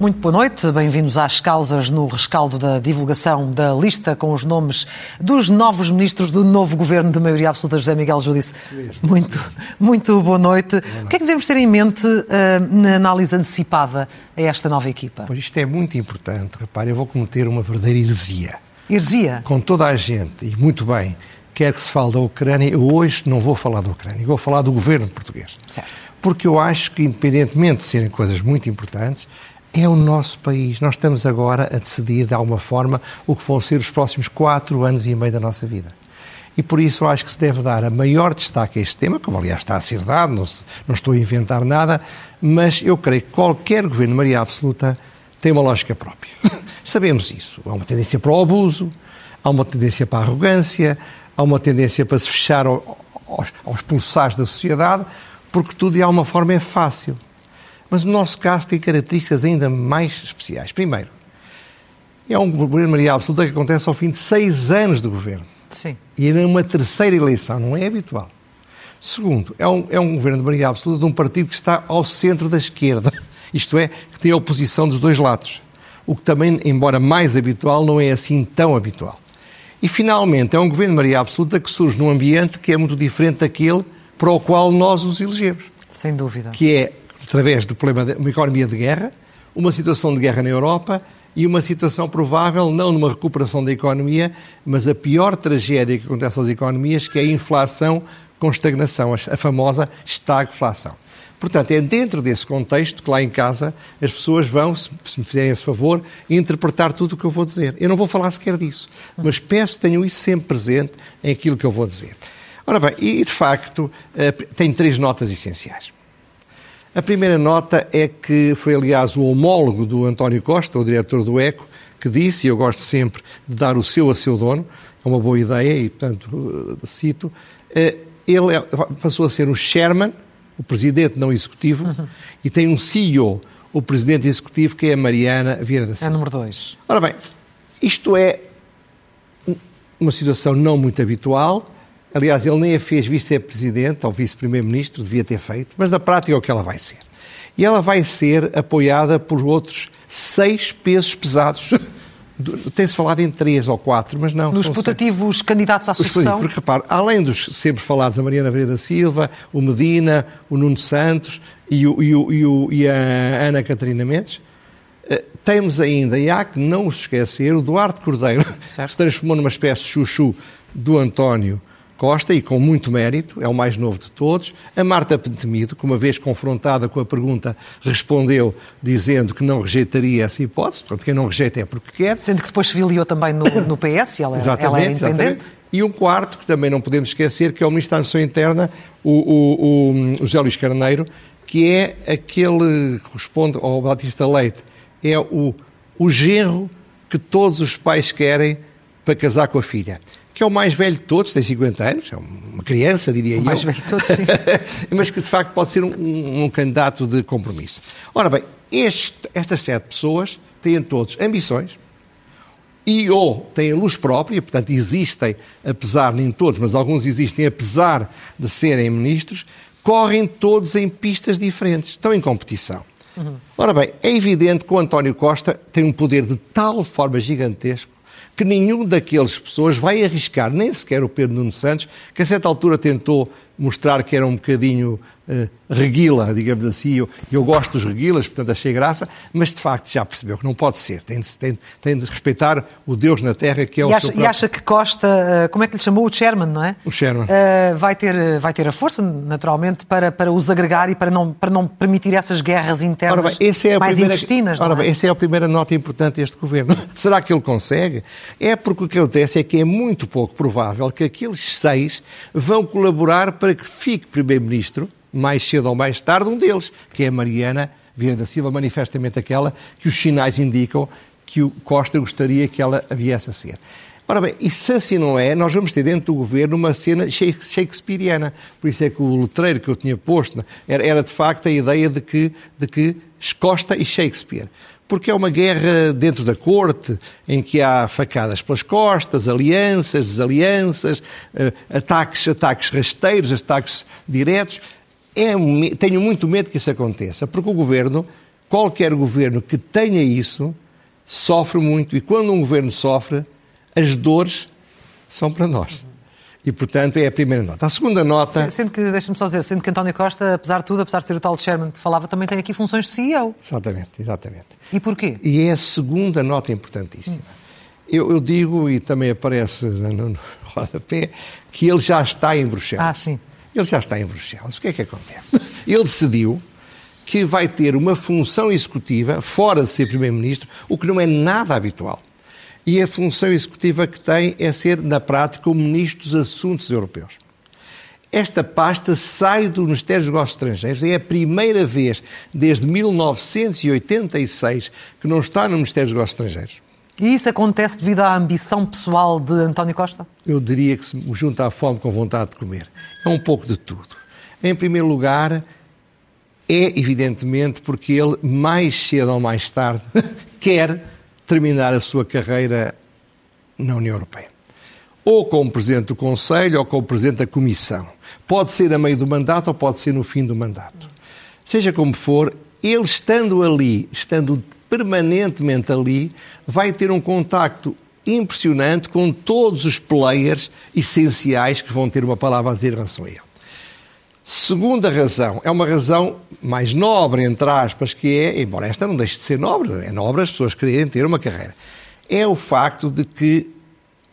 Muito boa noite, bem-vindos às causas no rescaldo da divulgação da lista com os nomes dos novos ministros do novo governo de maioria absoluta, José Miguel Judice. Muito, muito boa noite. Boa noite. O que é que devemos ter em mente uh, na análise antecipada a esta nova equipa? Pois isto é muito importante. Repare, eu vou cometer uma verdadeira heresia. Heresia? Com toda a gente, e muito bem, quer que se fale da Ucrânia, eu hoje não vou falar da Ucrânia, vou falar do governo português. Certo. Porque eu acho que, independentemente de serem coisas muito importantes, é o nosso país. Nós estamos agora a decidir, de alguma forma, o que vão ser os próximos quatro anos e meio da nossa vida. E por isso acho que se deve dar a maior destaque a este tema, como aliás está a ser dado, não, não estou a inventar nada, mas eu creio que qualquer governo de maioria absoluta tem uma lógica própria. Sabemos isso. Há uma tendência para o abuso, há uma tendência para a arrogância, há uma tendência para se fechar aos, aos pulsares da sociedade, porque tudo de alguma forma é fácil. Mas o nosso caso tem características ainda mais especiais. Primeiro, é um governo de maioria absoluta que acontece ao fim de seis anos de governo. Sim. E é uma terceira eleição, não é habitual. Segundo, é um, é um governo de maioria absoluta de um partido que está ao centro da esquerda. Isto é, que tem a oposição dos dois lados. O que também, embora mais habitual, não é assim tão habitual. E, finalmente, é um governo de maioria absoluta que surge num ambiente que é muito diferente daquele para o qual nós os elegemos. Sem dúvida. Que é através do problema de uma economia de guerra, uma situação de guerra na Europa e uma situação provável, não numa recuperação da economia, mas a pior tragédia que acontece às economias, que é a inflação com estagnação, a famosa estagflação. Portanto, é dentro desse contexto que lá em casa as pessoas vão, se me fizerem esse favor, interpretar tudo o que eu vou dizer. Eu não vou falar sequer disso, mas peço que tenham isso sempre presente em aquilo que eu vou dizer. Ora bem, e de facto, eh, tem três notas essenciais. A primeira nota é que foi, aliás, o homólogo do António Costa, o diretor do ECO, que disse, e eu gosto sempre de dar o seu a seu dono, é uma boa ideia e, portanto, eh, cito, eh, ele é, passou a ser o chairman, o presidente não executivo, uhum. e tem um CEO, o presidente executivo, que é a Mariana Vieira da Silva. É número dois. Ora bem, isto é uma situação não muito habitual, Aliás, ele nem a fez vice-presidente ou vice-primeiro-ministro, devia ter feito, mas na prática é o que ela vai ser. E ela vai ser apoiada por outros seis pesos pesados. Tem-se falado em três ou quatro, mas não. Nos putativos seis. candidatos à sucessão? Porque, repare, além dos sempre falados, a Mariana Vieira da Silva, o Medina, o Nuno Santos e, o, e, o, e, o, e a Ana Catarina Mendes, eh, temos ainda, e há que não os esquecer, o Duarte Cordeiro, certo. que se transformou numa espécie de chuchu do António Costa, e com muito mérito, é o mais novo de todos. A Marta Pentemido, que uma vez confrontada com a pergunta, respondeu dizendo que não rejeitaria essa hipótese, portanto, quem não rejeita é porque quer. Sendo que depois se filiou também no, no PS, ela, ela é independente. Exatamente. E um quarto, que também não podemos esquecer, que é o Ministro da Administração Interna, o, o, o, o José Luís Carneiro, que é aquele que corresponde ao Batista Leite, é o, o genro que todos os pais querem para casar com a filha que é o mais velho de todos, tem 50 anos, é uma criança, diria o eu. Mais velho de todos, sim. Mas que de facto pode ser um, um, um candidato de compromisso. Ora bem, este, estas sete pessoas têm todos ambições e ou têm luz própria, portanto existem, apesar, nem todos, mas alguns existem, apesar de serem ministros, correm todos em pistas diferentes, estão em competição. Uhum. Ora bem, é evidente que o António Costa tem um poder de tal forma gigantesco que nenhum daqueles pessoas vai arriscar, nem sequer o Pedro Nuno Santos, que a certa altura tentou mostrar que era um bocadinho uh, reguila, digamos assim. Eu, eu gosto dos reguilas, portanto achei graça, mas de facto já percebeu que não pode ser. Tem de, tem, tem de respeitar o Deus na Terra que é e o acha, seu próprio... E acha que Costa, uh, como é que lhe chamou? O Chairman, não é? O Chairman. Uh, vai, ter, vai ter a força, naturalmente, para, para os agregar e para não, para não permitir essas guerras internas bem, é mais primeira, intestinas. Ora é? bem, essa é a primeira nota importante deste governo. Será que ele consegue? É porque o que acontece é que é muito pouco provável que aqueles seis vão colaborar para que fique primeiro-ministro mais cedo ou mais tarde, um deles, que é a Mariana Vieira da Silva, manifestamente aquela que os sinais indicam que o Costa gostaria que ela viesse a ser. Ora bem, e se assim não é, nós vamos ter dentro do governo uma cena shakespeariana. Por isso é que o letreiro que eu tinha posto era, era de facto a ideia de que, de que Costa e Shakespeare. porque é uma guerra dentro da corte, em que há facadas pelas costas, alianças, desalianças, eh, ataques, ataques rasteiros, ataques diretos. É, tenho muito medo que isso aconteça, porque o governo, qualquer governo que tenha isso, sofre muito. E quando um governo sofre, as dores são para nós. E, portanto, é a primeira nota. A segunda nota. Sendo que, deixa-me só dizer, sendo que António Costa, apesar de tudo, apesar de ser o tal Chairman que falava, também tem aqui funções de CEO. Exatamente, exatamente. E porquê? E é a segunda nota importantíssima. Hum. Eu, eu, digo, e também aparece no, no rodapé, que ele já está em Bruxelas. Ah, sim. Ele já está em Bruxelas. O que é que acontece? Ele decidiu que vai ter uma função executiva fora de ser Primeiro-Ministro, o que não é nada habitual e a função executiva que tem é ser, na prática, o Ministro dos Assuntos Europeus. Esta pasta sai do Ministério dos Negócios Estrangeiros. É a primeira vez desde 1986 que não está no Ministério dos Negócios Estrangeiros. E isso acontece devido à ambição pessoal de António Costa? Eu diria que se junta à fome com vontade de comer. É um pouco de tudo. Em primeiro lugar, é evidentemente porque ele, mais cedo ou mais tarde, quer terminar a sua carreira na União Europeia. Ou como Presidente do Conselho ou como Presidente da Comissão. Pode ser a meio do mandato ou pode ser no fim do mandato. Seja como for, ele estando ali, estando permanentemente ali, vai ter um contacto impressionante com todos os players essenciais que vão ter uma palavra a dizer em relação a ele. Segunda razão, é uma razão mais nobre, entre aspas, que é, embora esta não deixe de ser nobre, é nobre as pessoas quererem ter uma carreira, é o facto de que,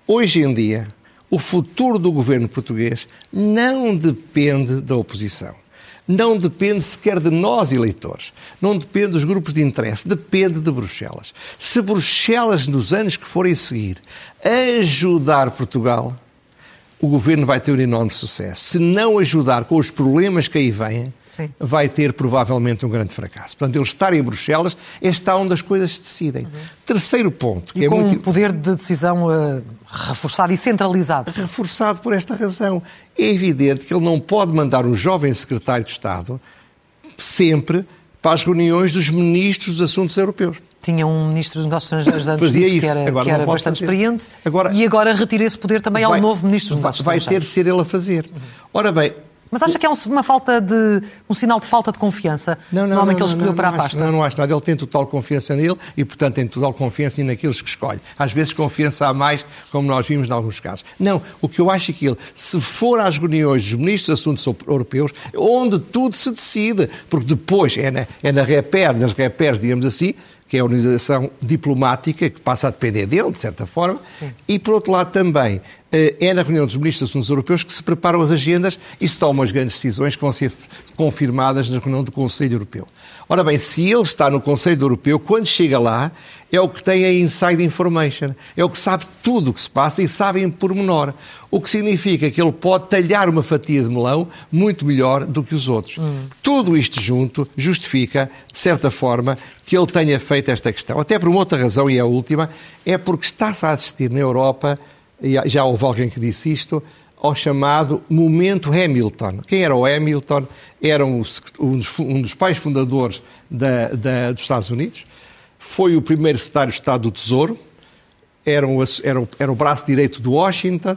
hoje em dia, o futuro do governo português não depende da oposição. Não depende sequer de nós, eleitores. Não depende dos grupos de interesse. Depende de Bruxelas. Se Bruxelas, nos anos que forem seguir, ajudar Portugal, o governo vai ter um enorme sucesso. Se não ajudar com os problemas que aí vêm, Sim. vai ter provavelmente um grande fracasso. Portanto, ele estar em Bruxelas é estar onde as coisas se decidem. Uhum. Terceiro ponto. Que e é com muito... um poder de decisão uh, reforçado e centralizado. Reforçado por esta razão. É evidente que ele não pode mandar um jovem secretário de Estado sempre para as reuniões dos ministros dos assuntos europeus tinha um ministro dos negócios estrangeiros antes Fazia disso, que era, agora que era bastante fazer. experiente, agora, e agora retira esse poder também vai, ao novo ministro dos negócios vai estrangeiros. Vai ter de ser ele a fazer. Ora bem, mas acha que é um, uma falta de um sinal de falta de confiança não, não, no homem não, que ele escolheu para a pasta? Não, não acho nada. Ele tem total confiança nele e, portanto, tem total confiança naqueles que escolhe. Às vezes confiança a mais, como nós vimos em alguns casos. Não, o que eu acho é que ele, se for às reuniões dos ministros dos assuntos europeus, onde tudo se decide, porque depois é na, é na reper, nas repers, digamos assim, que é a organização diplomática, que passa a depender dele, de certa forma, Sim. e, por outro lado, também é na reunião dos ministros dos assuntos europeus que se preparam as agendas e se tomam as grandes decisões que vão ser confirmadas na reunião do Conselho Europeu. Ora bem, se ele está no Conselho Europeu, quando chega lá, é o que tem a inside information, é o que sabe tudo o que se passa e sabe em pormenor. O que significa que ele pode talhar uma fatia de melão muito melhor do que os outros. Hum. Tudo isto junto justifica, de certa forma, que ele tenha feito esta questão. Até por uma outra razão, e é a última, é porque está-se a assistir na Europa, e já houve alguém que disse isto, ao chamado momento Hamilton. Quem era o Hamilton? Era um, dos, um dos pais fundadores da, da, dos Estados Unidos, foi o primeiro secretário de Estado do Tesouro, era, um, era, era o braço direito do Washington,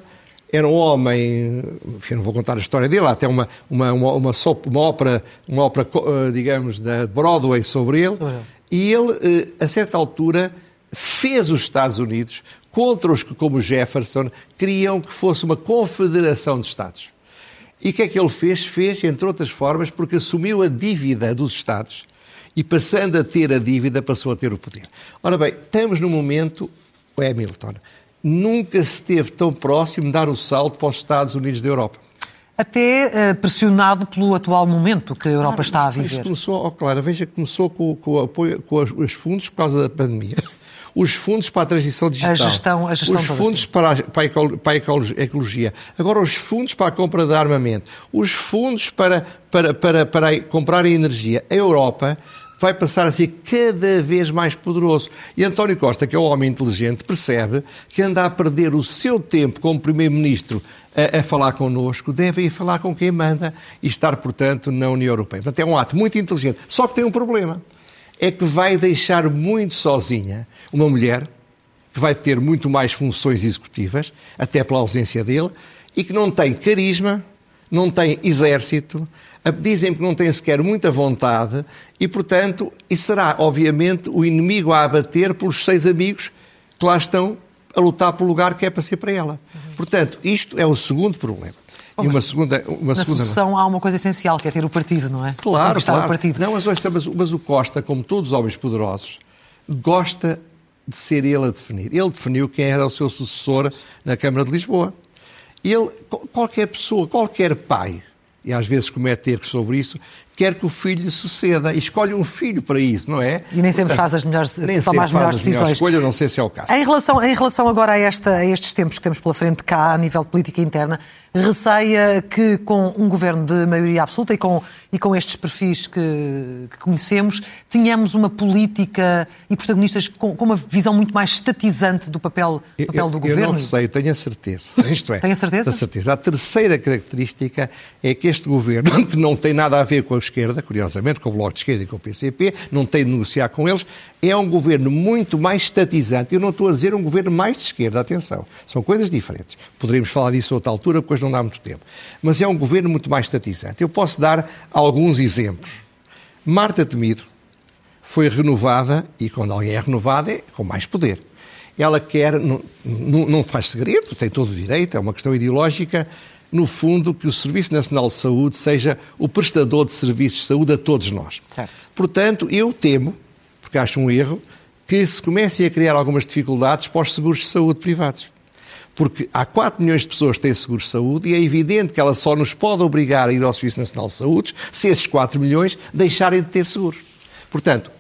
era um homem, enfim, não vou contar a história dele, há até uma, uma, uma, uma, uma ópera, uma ópera, eh, digamos, da Broadway sobre ele, e ele, eh, a certa altura, fez os Estados Unidos contra os que, como Jefferson, queriam que fosse uma confederação de Estados. E o que é que ele fez? Fez, entre outras formas, porque assumiu a dívida dos Estados e, passando a ter a dívida, passou a ter o poder. Ora bem, estamos no momento, o Hamilton, nunca se esteve tão próximo de dar o salto para os Estados Unidos da Europa. Até uh, pressionado pelo atual momento que a Europa claro, está a viver. Começou, oh, claro, veja que começou com, com, o apoio, com os fundos por causa da pandemia os fundos para a transição digital, a gestão, a gestão os fundos assim. para, a, para, a, ecologia, agora os fundos para a compra de armamento, os fundos para, para, para, para comprar energia. A Europa vai passar a ser cada vez mais poderoso. E António Costa, que é um homem inteligente, percebe que anda a perder o seu tempo como Primeiro-Ministro a, a, falar connosco, deve ir falar com quem manda e estar, portanto, na União Europeia. Portanto, é um ato muito inteligente. Só que tem um problema é que vai deixar muito sozinha uma mulher que vai ter muito mais funções executivas, até pela ausência dele, e que não tem carisma, não tem exército, dizem que não tem sequer muita vontade e, portanto, e será, obviamente, o inimigo a abater pelos seis amigos que lá estão a lutar pelo lugar que é para ser para ela. Portanto, isto é o segundo problema. E uma segunda, uma na segunda... sucessão há uma coisa essencial, que é ter o partido, não é? Claro, claro. O partido. Não, mas, mas, mas o Costa, como todos os homens poderosos, gosta de ser ele a definir. Ele definiu quem era o seu sucessor na Câmara de Lisboa. Ele, qualquer pessoa, qualquer pai, e às vezes comete erros sobre isso, quer que o filho lhe suceda e escolhe um filho para isso, não é? E nem sempre faz as melhores, nem toma as melhores decisões. Escolha, não sei se é o caso. Em relação, em relação agora a, esta, a estes tempos que temos pela frente cá, a nível de política interna, receia que com um governo de maioria absoluta e com, e com estes perfis que, que conhecemos, tenhamos uma política e protagonistas com, com, uma visão muito mais estatizante do papel, papel eu, do governo? Eu não sei, tenho a certeza. Isto é. Tenho a certeza? A certeza. A terceira característica é que este governo, que não tem nada a ver com a esquerda, curiosamente, com o Bloco de Esquerda e com o PCP, não tem de negociar com eles, é um governo muito mais estatizante. Eu não estou a dizer um governo mais de esquerda, atenção. São coisas diferentes. Poderíamos falar disso a outra altura, porque hoje não dá muito tempo. Mas é um governo muito mais estatizante. Eu posso dar alguns exemplos. Marta Temido foi renovada, e quando alguém é renovada é com mais poder. Ela quer, não, não faz segredo, tem todo o direito, é uma questão ideológica, no fundo, que o Serviço Nacional de Saúde seja o prestador de serviços de saúde a todos nós. Certo. Portanto, eu temo, porque acho um erro, que se comecem a criar algumas dificuldades para os seguros de saúde privados. Porque há 4 milhões de pessoas que têm seguros de saúde e é evidente que ela só nos pode obrigar a ir ao Serviço Nacional de Saúde se esses 4 milhões deixarem de ter seguros. Portanto,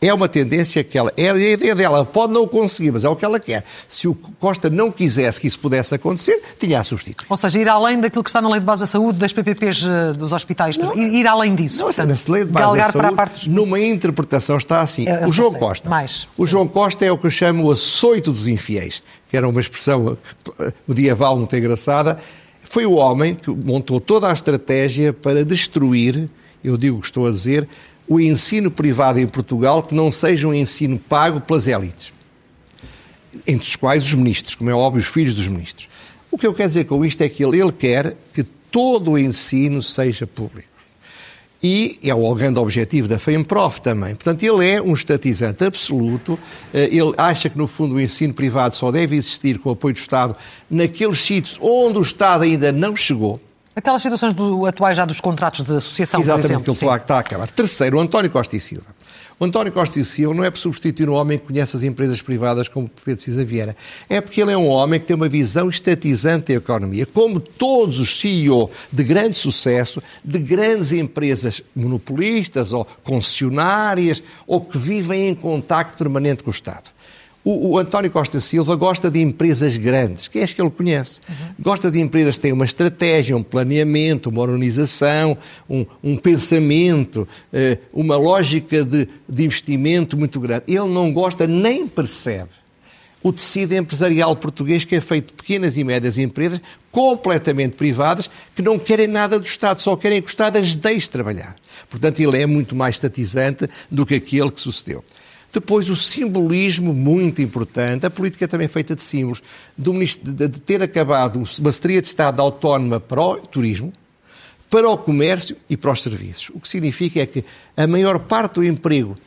é uma tendência que ela. É a ideia dela, pode não conseguir, mas é o que ela quer. Se o Costa não quisesse que isso pudesse acontecer, tinha a substituir. Ou seja, ir além daquilo que está na Lei de Base da Saúde, das PPPs eh, dos hospitais, não, ir, além disso. Não, portanto, na Lei de Base da Saúde, dos... numa interpretação está assim. É, o João sei, Costa. Mais, o sim. João Costa é o que eu chamo o açoito dos infiéis, que era uma expressão eh, medieval muito engraçada. Foi o homem que montou toda a estratégia para destruir, eu digo o que estou a dizer, o ensino privado em Portugal que não seja um ensino pago pelas élites, entre os quais os ministros, como é óbvio, os filhos dos ministros. O que eu quero dizer com isto é que ele, ele quer que todo o ensino seja público. E é o grande objetivo da FEMPROF também. Portanto, ele é um estatizante absoluto. Eh, ele acha que, no fundo, o ensino privado só deve existir com o apoio do Estado naqueles sítios onde o Estado ainda não chegou. Aquelas situações do, atuais já dos contratos de associação, Exatamente, por exemplo. Exatamente, está a acabar. Terceiro, o António Costa e Silva. O António Costa e Silva não é por substituir um homem que conhece as empresas privadas como Pedro Cisa Vieira. É porque ele é um homem que tem uma visão estatizante da economia. Como todos os CEO de grande sucesso, de grandes empresas monopolistas ou concessionárias, ou que vivem em contacto permanente com o Estado. O, o, António Costa Silva gosta de empresas grandes, que é as que ele conhece. Uhum. Gosta de empresas que têm uma estratégia, um planeamento, uma organização, um, um pensamento, uh, uma lógica de, de investimento muito grande. Ele não gosta nem percebe o tecido empresarial português que é feito de pequenas e médias empresas completamente privadas que não querem nada do Estado, só querem que o Estado as deixe trabalhar. Portanto, ele é muito mais estatizante do que aquele que sucedeu. Depois, o simbolismo muito importante, a política também feita de símbolos, de ter acabado uma Secretaria de Estado autónoma para o turismo, para o comércio e para os serviços. O que significa é que a maior parte do emprego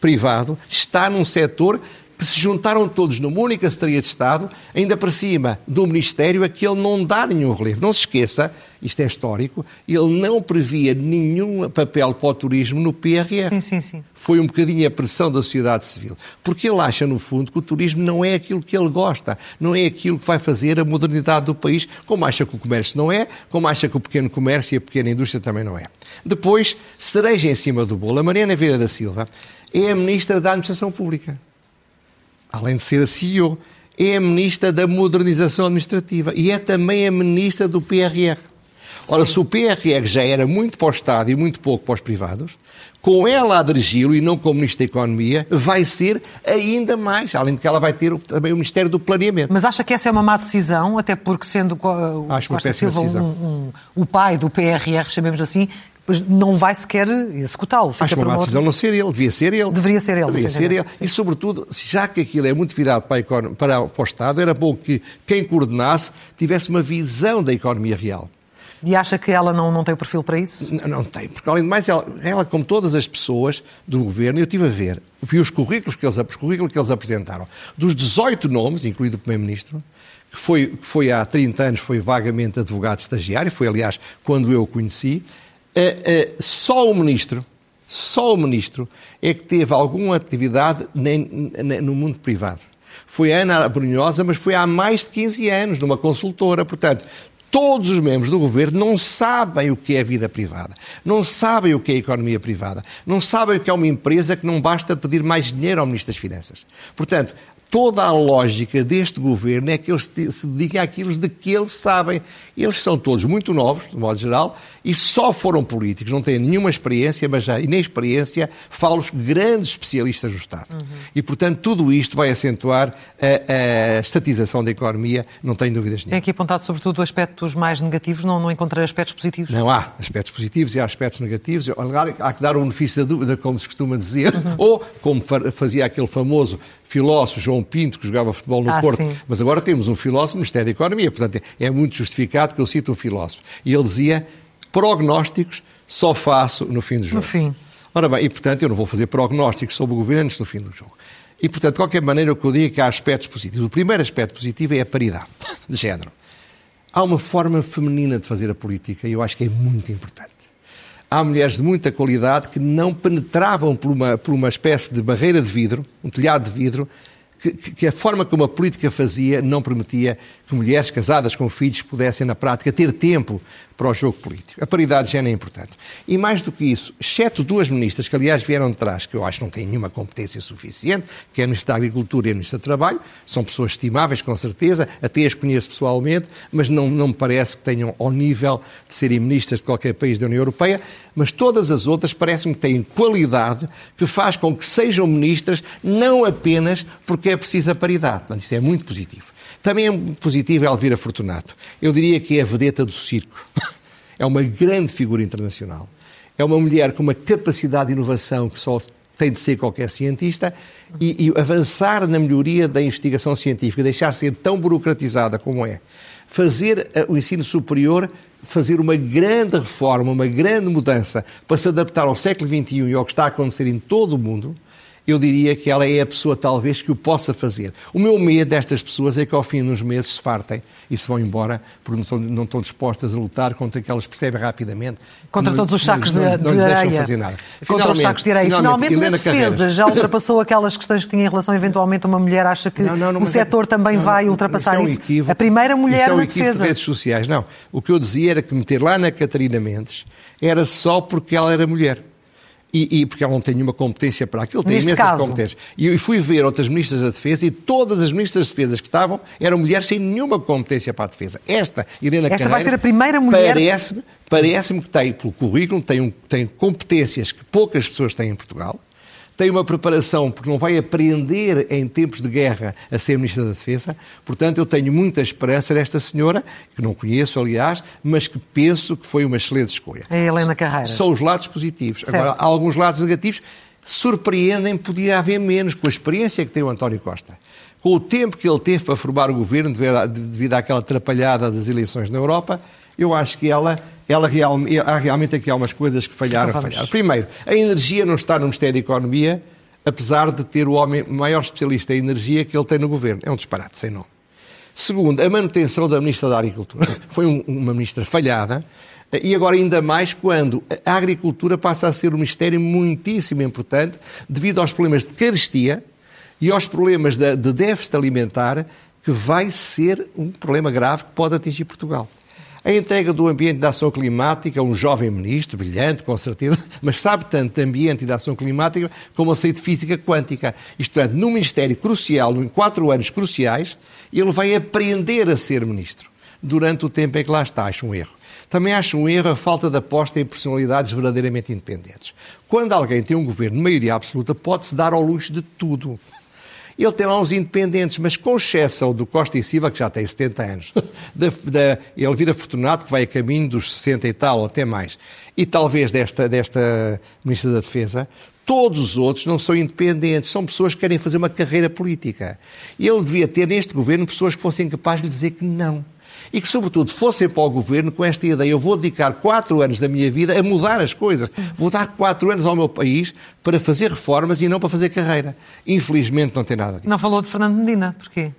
privado está num setor que se juntaram todos numa única Secretaria de Estado, ainda para cima do Ministério, a que ele não dá nenhum relevo. Não se esqueça, isto é histórico, ele não previa nenhum papel para o turismo no PRR. Sim, sim, sim. Foi um bocadinho a pressão da sociedade civil. Porque ele acha, no fundo, que o turismo não é aquilo que ele gosta, não é aquilo que vai fazer a modernidade do país, como acha que o comércio não é, como acha que o pequeno comércio e a pequena indústria também não é. Depois, cereja em cima do bolo, a Mariana Vieira da Silva é a Ministra da Administração Pública além de ser a CEO, é a Ministra da Modernização Administrativa e é também a Ministra do PRR. Ora, Sim. se o PRR já era muito para o Estado e muito pouco para os privados, com ela a dirigi-lo e não como Ministro da Economia, vai ser ainda mais, além de que ela vai ter também o Ministério do Planeamento. Mas acha que essa é uma má decisão, até porque sendo o Acho Costa Silva um, um, o pai do PRR, chamemos assim, Pois não vai sequer executá-lo. Acho uma má decisão não ser ele, devia ser ele. Deveria ser ele. Deveria ser ele. E, sobretudo, já que aquilo é muito virado para, para, para o Estado, era bom que quem coordenasse tivesse uma visão da economia real. E acha que ela não, não tem o perfil para isso? Não, não tem, porque além de mais, ela, ela, como todas as pessoas do governo, eu estive a ver, vi os currículos que eles, os currículos que eles apresentaram. Dos 18 nomes, incluído o Primeiro-Ministro, que foi, que foi há 30 anos, foi vagamente advogado estagiário, foi aliás quando eu o conheci, uh, só o Ministro, só o Ministro é que teve alguma atividade nem, nem, no mundo privado. Foi a Ana Brunhosa, mas foi há mais de 15 anos, numa consultora. Portanto, todos os membros do governo não sabem o que é vida privada, não sabem o que é economia privada, não sabem o que é uma empresa que não basta pedir mais dinheiro ao Ministro das Finanças. Portanto, toda a lógica deste governo é que eles se dediquem àquilo de que eles sabem. Eles são todos muito novos, de modo geral, e só foram políticos, não têm nenhuma experiência, mas já inexperiência falo os grandes especialistas do Estado. Uhum. E, portanto, tudo isto vai acentuar a, a, estatização da economia, não tenho dúvidas nenhuma. Tem aqui apontado, sobretudo, aspectos mais negativos, não, não encontrei aspectos positivos? Não, há aspectos positivos e há aspectos negativos. Há que dar o benefício da dúvida, como se costuma dizer, uhum. ou, como fazia aquele famoso filósofo João Pinto, que jogava futebol no ah, Porto, sim. mas agora temos um filósofo no Ministério da Economia, portanto é muito justificado que eu cite um filósofo. E ele dizia prognósticos só faço no fim do jogo. No fim. Ora bem, e portanto eu não vou fazer prognósticos sobre o governo antes do fim do jogo. E portanto, de qualquer maneira, o que eu digo é que há aspectos positivos. O primeiro aspecto positivo é a paridade de género. Há uma forma feminina de fazer a política e eu acho que é muito importante. Há mulheres de muita qualidade que não penetravam por uma, por uma espécie de barreira de vidro, um telhado de vidro, que, que, a forma como a política fazia não permitia que mulheres casadas com filhos pudessem, na prática, ter tempo para o jogo político. A paridade de género é importante. E mais do que isso, exceto duas ministras que, aliás, vieram de trás, que eu acho que não têm nenhuma competência suficiente, que é a Ministra da Agricultura e a Ministra do Trabalho, são pessoas estimáveis, com certeza, até as conheço pessoalmente, mas não, não me parece que tenham ao nível de serem ministras de qualquer país da União Europeia, mas todas as outras parecem que têm qualidade que faz com que sejam ministras não apenas porque é preciso a paridade. Portanto, isso é muito positivo. Também é positivo Elvira Fortunato. Eu diria que é a vedeta do circo. É uma grande figura internacional. É uma mulher com uma capacidade de inovação que só tem de ser qualquer cientista e, e avançar na melhoria da investigação científica, deixar ser tão burocratizada como é. Fazer eh, o ensino superior fazer uma grande reforma, uma grande mudança para se adaptar ao século XXI e ao que está a acontecer em todo o mundo, eu diria que ela é a pessoa talvez que o possa fazer. O meu medo destas pessoas é que ao fim de uns meses se fartem e se vão embora porque não estão, não estão dispostas a lutar contra que elas percebem rapidamente. Contra não, todos os sacos não, de, não, de areia. Fazer nada. Contra os sacos de areia. Finalmente, finalmente na defesa Carreiras. já ultrapassou aquelas questões que tinha em relação eventualmente a uma mulher. Acha que o setor é, também vai ultrapassar isso? É um equívoco, a primeira mulher isso é um na defesa. De redes sociais. Não. O que eu dizia era que meter lá na Catarina Mendes era só porque ela era mulher. E, e, porque ela não tem nenhuma competência para aquilo, tem Neste imensas caso. competências. E eu fui ver outras ministras da Defesa e todas as ministras de Defesa que estavam eram mulheres sem nenhuma competência para a defesa. Esta, Helena Esta Carreira, vai ser a primeira mulher. Parece-me parece que tem, pelo currículo, tem, um, tem competências que poucas pessoas têm em Portugal tem uma preparação, porque não vai aprender em tempos de guerra a ser Ministra da Defesa. Portanto, eu tenho muita esperança nesta senhora, que não conheço, aliás, mas que penso que foi uma excelente escolha. É Helena Carreiras. São os lados positivos. Certo. Agora, há alguns lados negativos. Surpreendem, podia haver menos, com a experiência que tem o António Costa. Com o tempo que ele teve para formar o governo, devido àquela atrapalhada das eleições na Europa, eu acho que ela ela real, há realmente aqui algumas coisas que falharam, então falharam. Primeiro, a energia não está no Ministério da Economia, apesar de ter o homem maior especialista em energia que ele tem no governo. É um disparate, sem nome. Segundo, a manutenção da Ministra da Agricultura. Foi um, uma ministra falhada, e agora ainda mais quando a agricultura passa a ser um ministério muitíssimo importante devido aos problemas de carestia e aos problemas de, de déficit alimentar, que vai ser um problema grave que pode atingir Portugal. A entrega do ambiente da ação climática, um jovem ministro, brilhante, com certeza, mas sabe tanto de ambiente e da ação climática como a de física quântica. Isto é, num ministério crucial, em quatro anos cruciais, ele vai aprender a ser ministro durante o tempo em que lá está. Acho um erro. Também acho um erro a falta de aposta em personalidades verdadeiramente independentes. Quando alguém tem um governo de maioria absoluta, pode-se dar ao luxo de tudo. Ele tem lá uns independentes, mas com exceção do Costa e Silva, que já tem 70 anos, da, da Elvira Fortunato, que vai a caminho dos 60 e tal, até mais, e talvez desta, desta Ministra da Defesa, todos os outros não são independentes, são pessoas que querem fazer uma carreira política. Ele devia ter neste governo pessoas que fossem capazes de lhe dizer que não e que, sobretudo, fossem para o governo com esta ideia: eu vou dedicar quatro anos da minha vida a mudar as coisas, vou dar quatro anos ao meu país para fazer reformas e não para fazer carreira. Infelizmente, não tem nada disso. Não falou de Fernando Medina, porquê?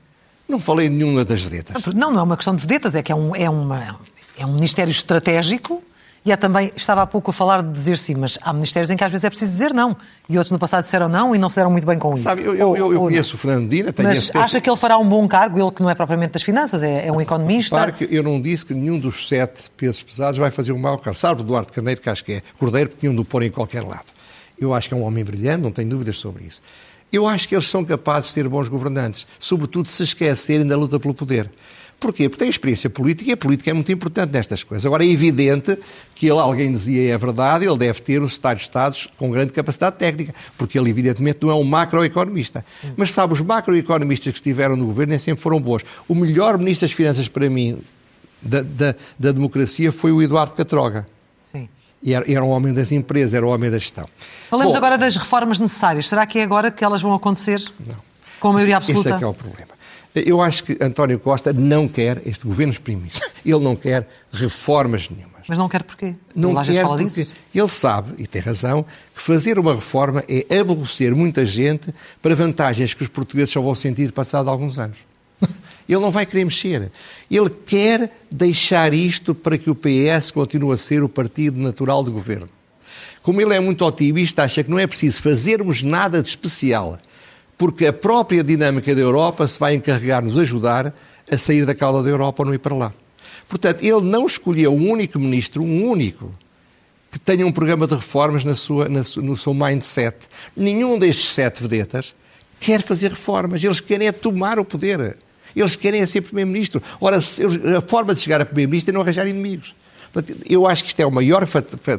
Não falei de nenhuma das vedetas. Não, não é uma questão de vedetas, é que é um, é uma, é um ministério estratégico e há também, estava há pouco a falar de dizer sim, mas há ministérios em que às vezes é preciso dizer não. E outros no passado disseram não e não se deram muito bem com isso. Sabe, eu, eu, eu, eu conheço o Fernando Dina. Mas acha que ele fará um bom cargo, ele que não é propriamente das finanças, é, é um economista? Claro que eu não disse que nenhum dos sete pesos pesados vai fazer um mau cargo. Salvo Eduardo Carneiro, que acho que é Cordeiro, porque iam do pôr em qualquer lado. Eu acho que é um homem brilhante, não tenho dúvidas sobre isso. Eu acho que eles são capazes de ser bons governantes, sobretudo se esquecerem da luta pelo poder. Porquê? Porque tem experiência política e a política é muito importante nestas coisas. Agora, é evidente que ele, alguém dizia, é verdade, ele deve ter os Estados Estados com grande capacidade técnica, porque ele, evidentemente, não é um macroeconomista. Mas, sabe, os macroeconomistas que estiveram no governo nem sempre foram bons. O melhor ministro das Finanças, para mim, da, da, da democracia foi o Eduardo Catroga. Sim. E era, era, um homem das empresas, era um homem da gestão. Falamos Bom, agora das reformas necessárias. Será que é agora que elas vão acontecer? Não. Com a maioria absoluta? Esse é que é o problema. Eu acho que António Costa não quer este governo exprimir. Ele não quer reformas nenhumas. Mas não quer porquê? Não quer fala porque disso? ele sabe, e tem razão, que fazer uma reforma é aborrecer muita gente para vantagens que os portugueses só vão sentir passado alguns anos. Ele não vai querer mexer. Ele quer deixar isto para que o PS continue a ser o partido natural de governo. Como ele é muito otimista, acha que não é preciso fazermos nada de especial porque a própria dinâmica da Europa se vai encarregar de nos ajudar a sair da cauda da Europa ou não ir para lá. Portanto, ele não escolheu um único ministro, um único, que tenha um programa de reformas na sua, na, no seu mindset. Nenhum destes sete vedetas quer fazer reformas. Eles querem é tomar o poder. Eles querem é ser primeiro-ministro. Ora, a forma de chegar a primeiro-ministro é não arranjar inimigos. Eu acho que isto é o maior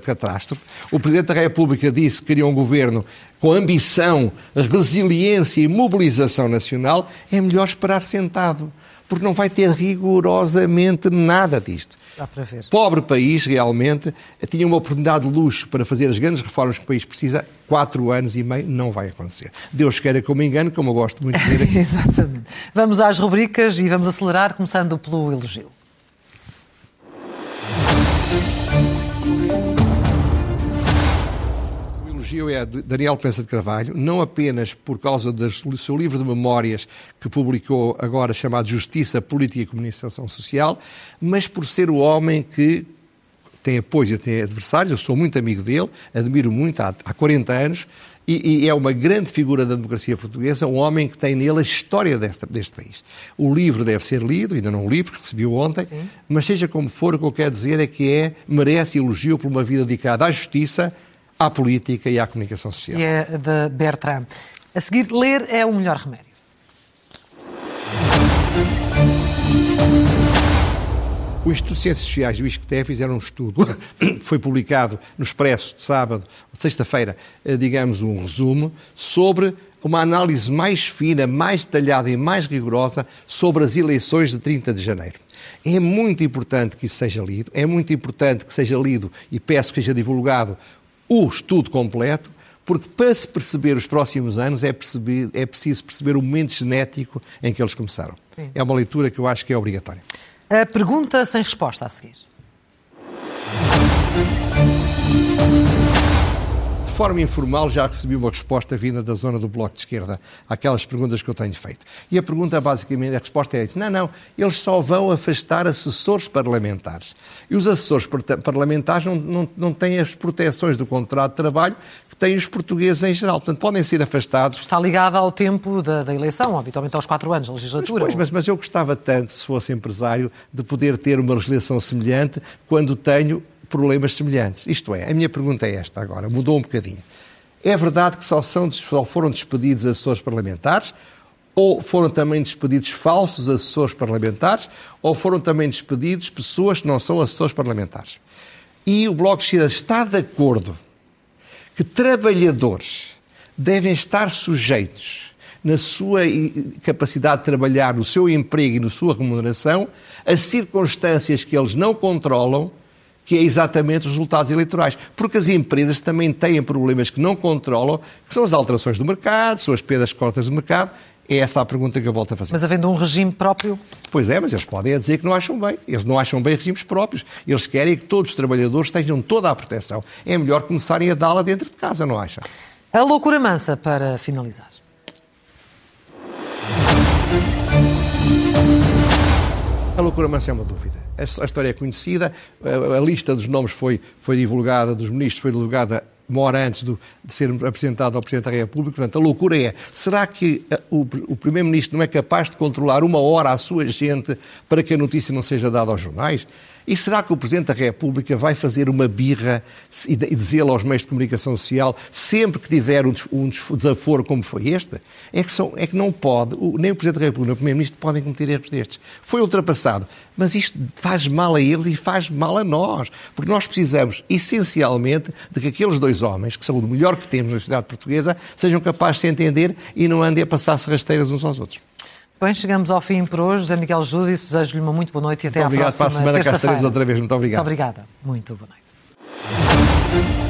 catástrofe. O Presidente da República disse que queria um governo com ambição, resiliência e mobilização nacional. É melhor esperar sentado, porque não vai ter rigorosamente nada disto. Dá para ver. Pobre país, realmente, tinha uma oportunidade de luxo para fazer as grandes reformas que o país precisa. Quatro anos e meio não vai acontecer. Deus queira que eu me engane, como eu gosto muito de ver aqui. Exatamente. Vamos às rubricas e vamos acelerar, começando pelo elogio. Elogio é a Daniel Pensa de Carvalho, não apenas por causa do seu livro de memórias que publicou agora chamado Justiça, Política e Comunicação Social, mas por ser o homem que tem apoio e tem adversários. Eu sou muito amigo dele, admiro muito há, há 40 anos e, e, é uma grande figura da democracia portuguesa, um homem que tem nele a história deste, deste país. O livro deve ser lido, ainda não li, porque recebi-o ontem, Sim. mas seja como for, o que eu quero dizer é que é, merece elogio por uma vida dedicada à justiça, à política e à comunicação social. E é de Bertrand. A seguir, ler é o melhor remédio. O Instituto de Ciências Sociais do ISCTE fizeram um estudo, foi publicado no Expresso de sábado, sexta-feira, eh, digamos um resumo, sobre uma análise mais fina, mais detalhada e mais rigorosa sobre as eleições de 30 de janeiro. É muito importante que isso seja lido, é muito importante que seja lido e peço que seja divulgado o estudo completo, porque para se perceber os próximos anos é, perceber, é preciso perceber o momento genético em que eles começaram. Sim. É uma leitura que eu acho que é obrigatória. A pergunta sem resposta a seguir. De forma informal já recebi uma resposta vinda da zona do Bloco de Esquerda àquelas perguntas que eu tenho feito. E a pergunta basicamente, a resposta é. Não, não, eles só vão afastar assessores parlamentares. E os assessores parlamentares não, não, não têm as proteções do contrato de trabalho que têm os portugueses em geral. Portanto, podem ser afastados. Está ligado ao tempo da, da eleição, habitualmente aos quatro anos da legislatura. Pois, mas, mas eu gostava tanto, se fosse empresário, de poder ter uma legislação semelhante quando tenho problemas semelhantes. Isto é, a minha pergunta é esta agora, mudou um bocadinho. É verdade que só, são, só foram despedidos assessores parlamentares, ou foram também despedidos falsos assessores parlamentares, ou foram também despedidos pessoas que não são assessores parlamentares. E o Bloco de Esquerda está de acordo que trabalhadores devem estar sujeitos na sua capacidade de trabalhar, no seu emprego e na sua remuneração, as circunstâncias que eles não controlam, que é exatamente os resultados eleitorais. Porque as empresas também têm problemas que não controlam, que são as alterações do mercado, são as perdas cortas do mercado. É essa a pergunta que eu volto a fazer. Mas havendo um regime próprio? Pois é, mas eles podem dizer que não acham bem. Eles não acham bem regimes próprios. Eles querem que todos os trabalhadores tenham toda a proteção. É melhor começarem a dá-la dentro de casa, não acham? A loucura mansa, para finalizar. A loucura mansa é uma dúvida. A história é conhecida, a lista dos nomes foi, foi divulgada, dos ministros foi divulgada uma hora antes do, de ser apresentado ao Presidente da República. Portanto, a loucura é: será que eh, o, o Primeiro-Ministro não é capaz de controlar uma hora a sua gente para que a notícia não seja dada aos jornais? E será que o Presidente da República vai fazer uma birra e dizê-lo aos meios de comunicação social sempre que tiver um, um desaforo como foi este? É que, são, é que não pode, nem o Presidente da República nem o Primeiro-Ministro podem cometer erros destes. Foi ultrapassado. Mas isto faz mal a eles e faz mal a nós. Porque nós precisamos, essencialmente, de que aqueles dois homens, que são o melhor que temos na sociedade portuguesa, sejam capazes de se entender e não andem a passar-se rasteiras uns aos outros. Bem, chegamos ao fim por hoje. José Miguel Júdice, desejo-lhe uma muito boa noite e até muito à próxima Obrigado. Para a semana cá estaremos outra vez. Muito obrigado. Muito obrigada. Muito boa noite.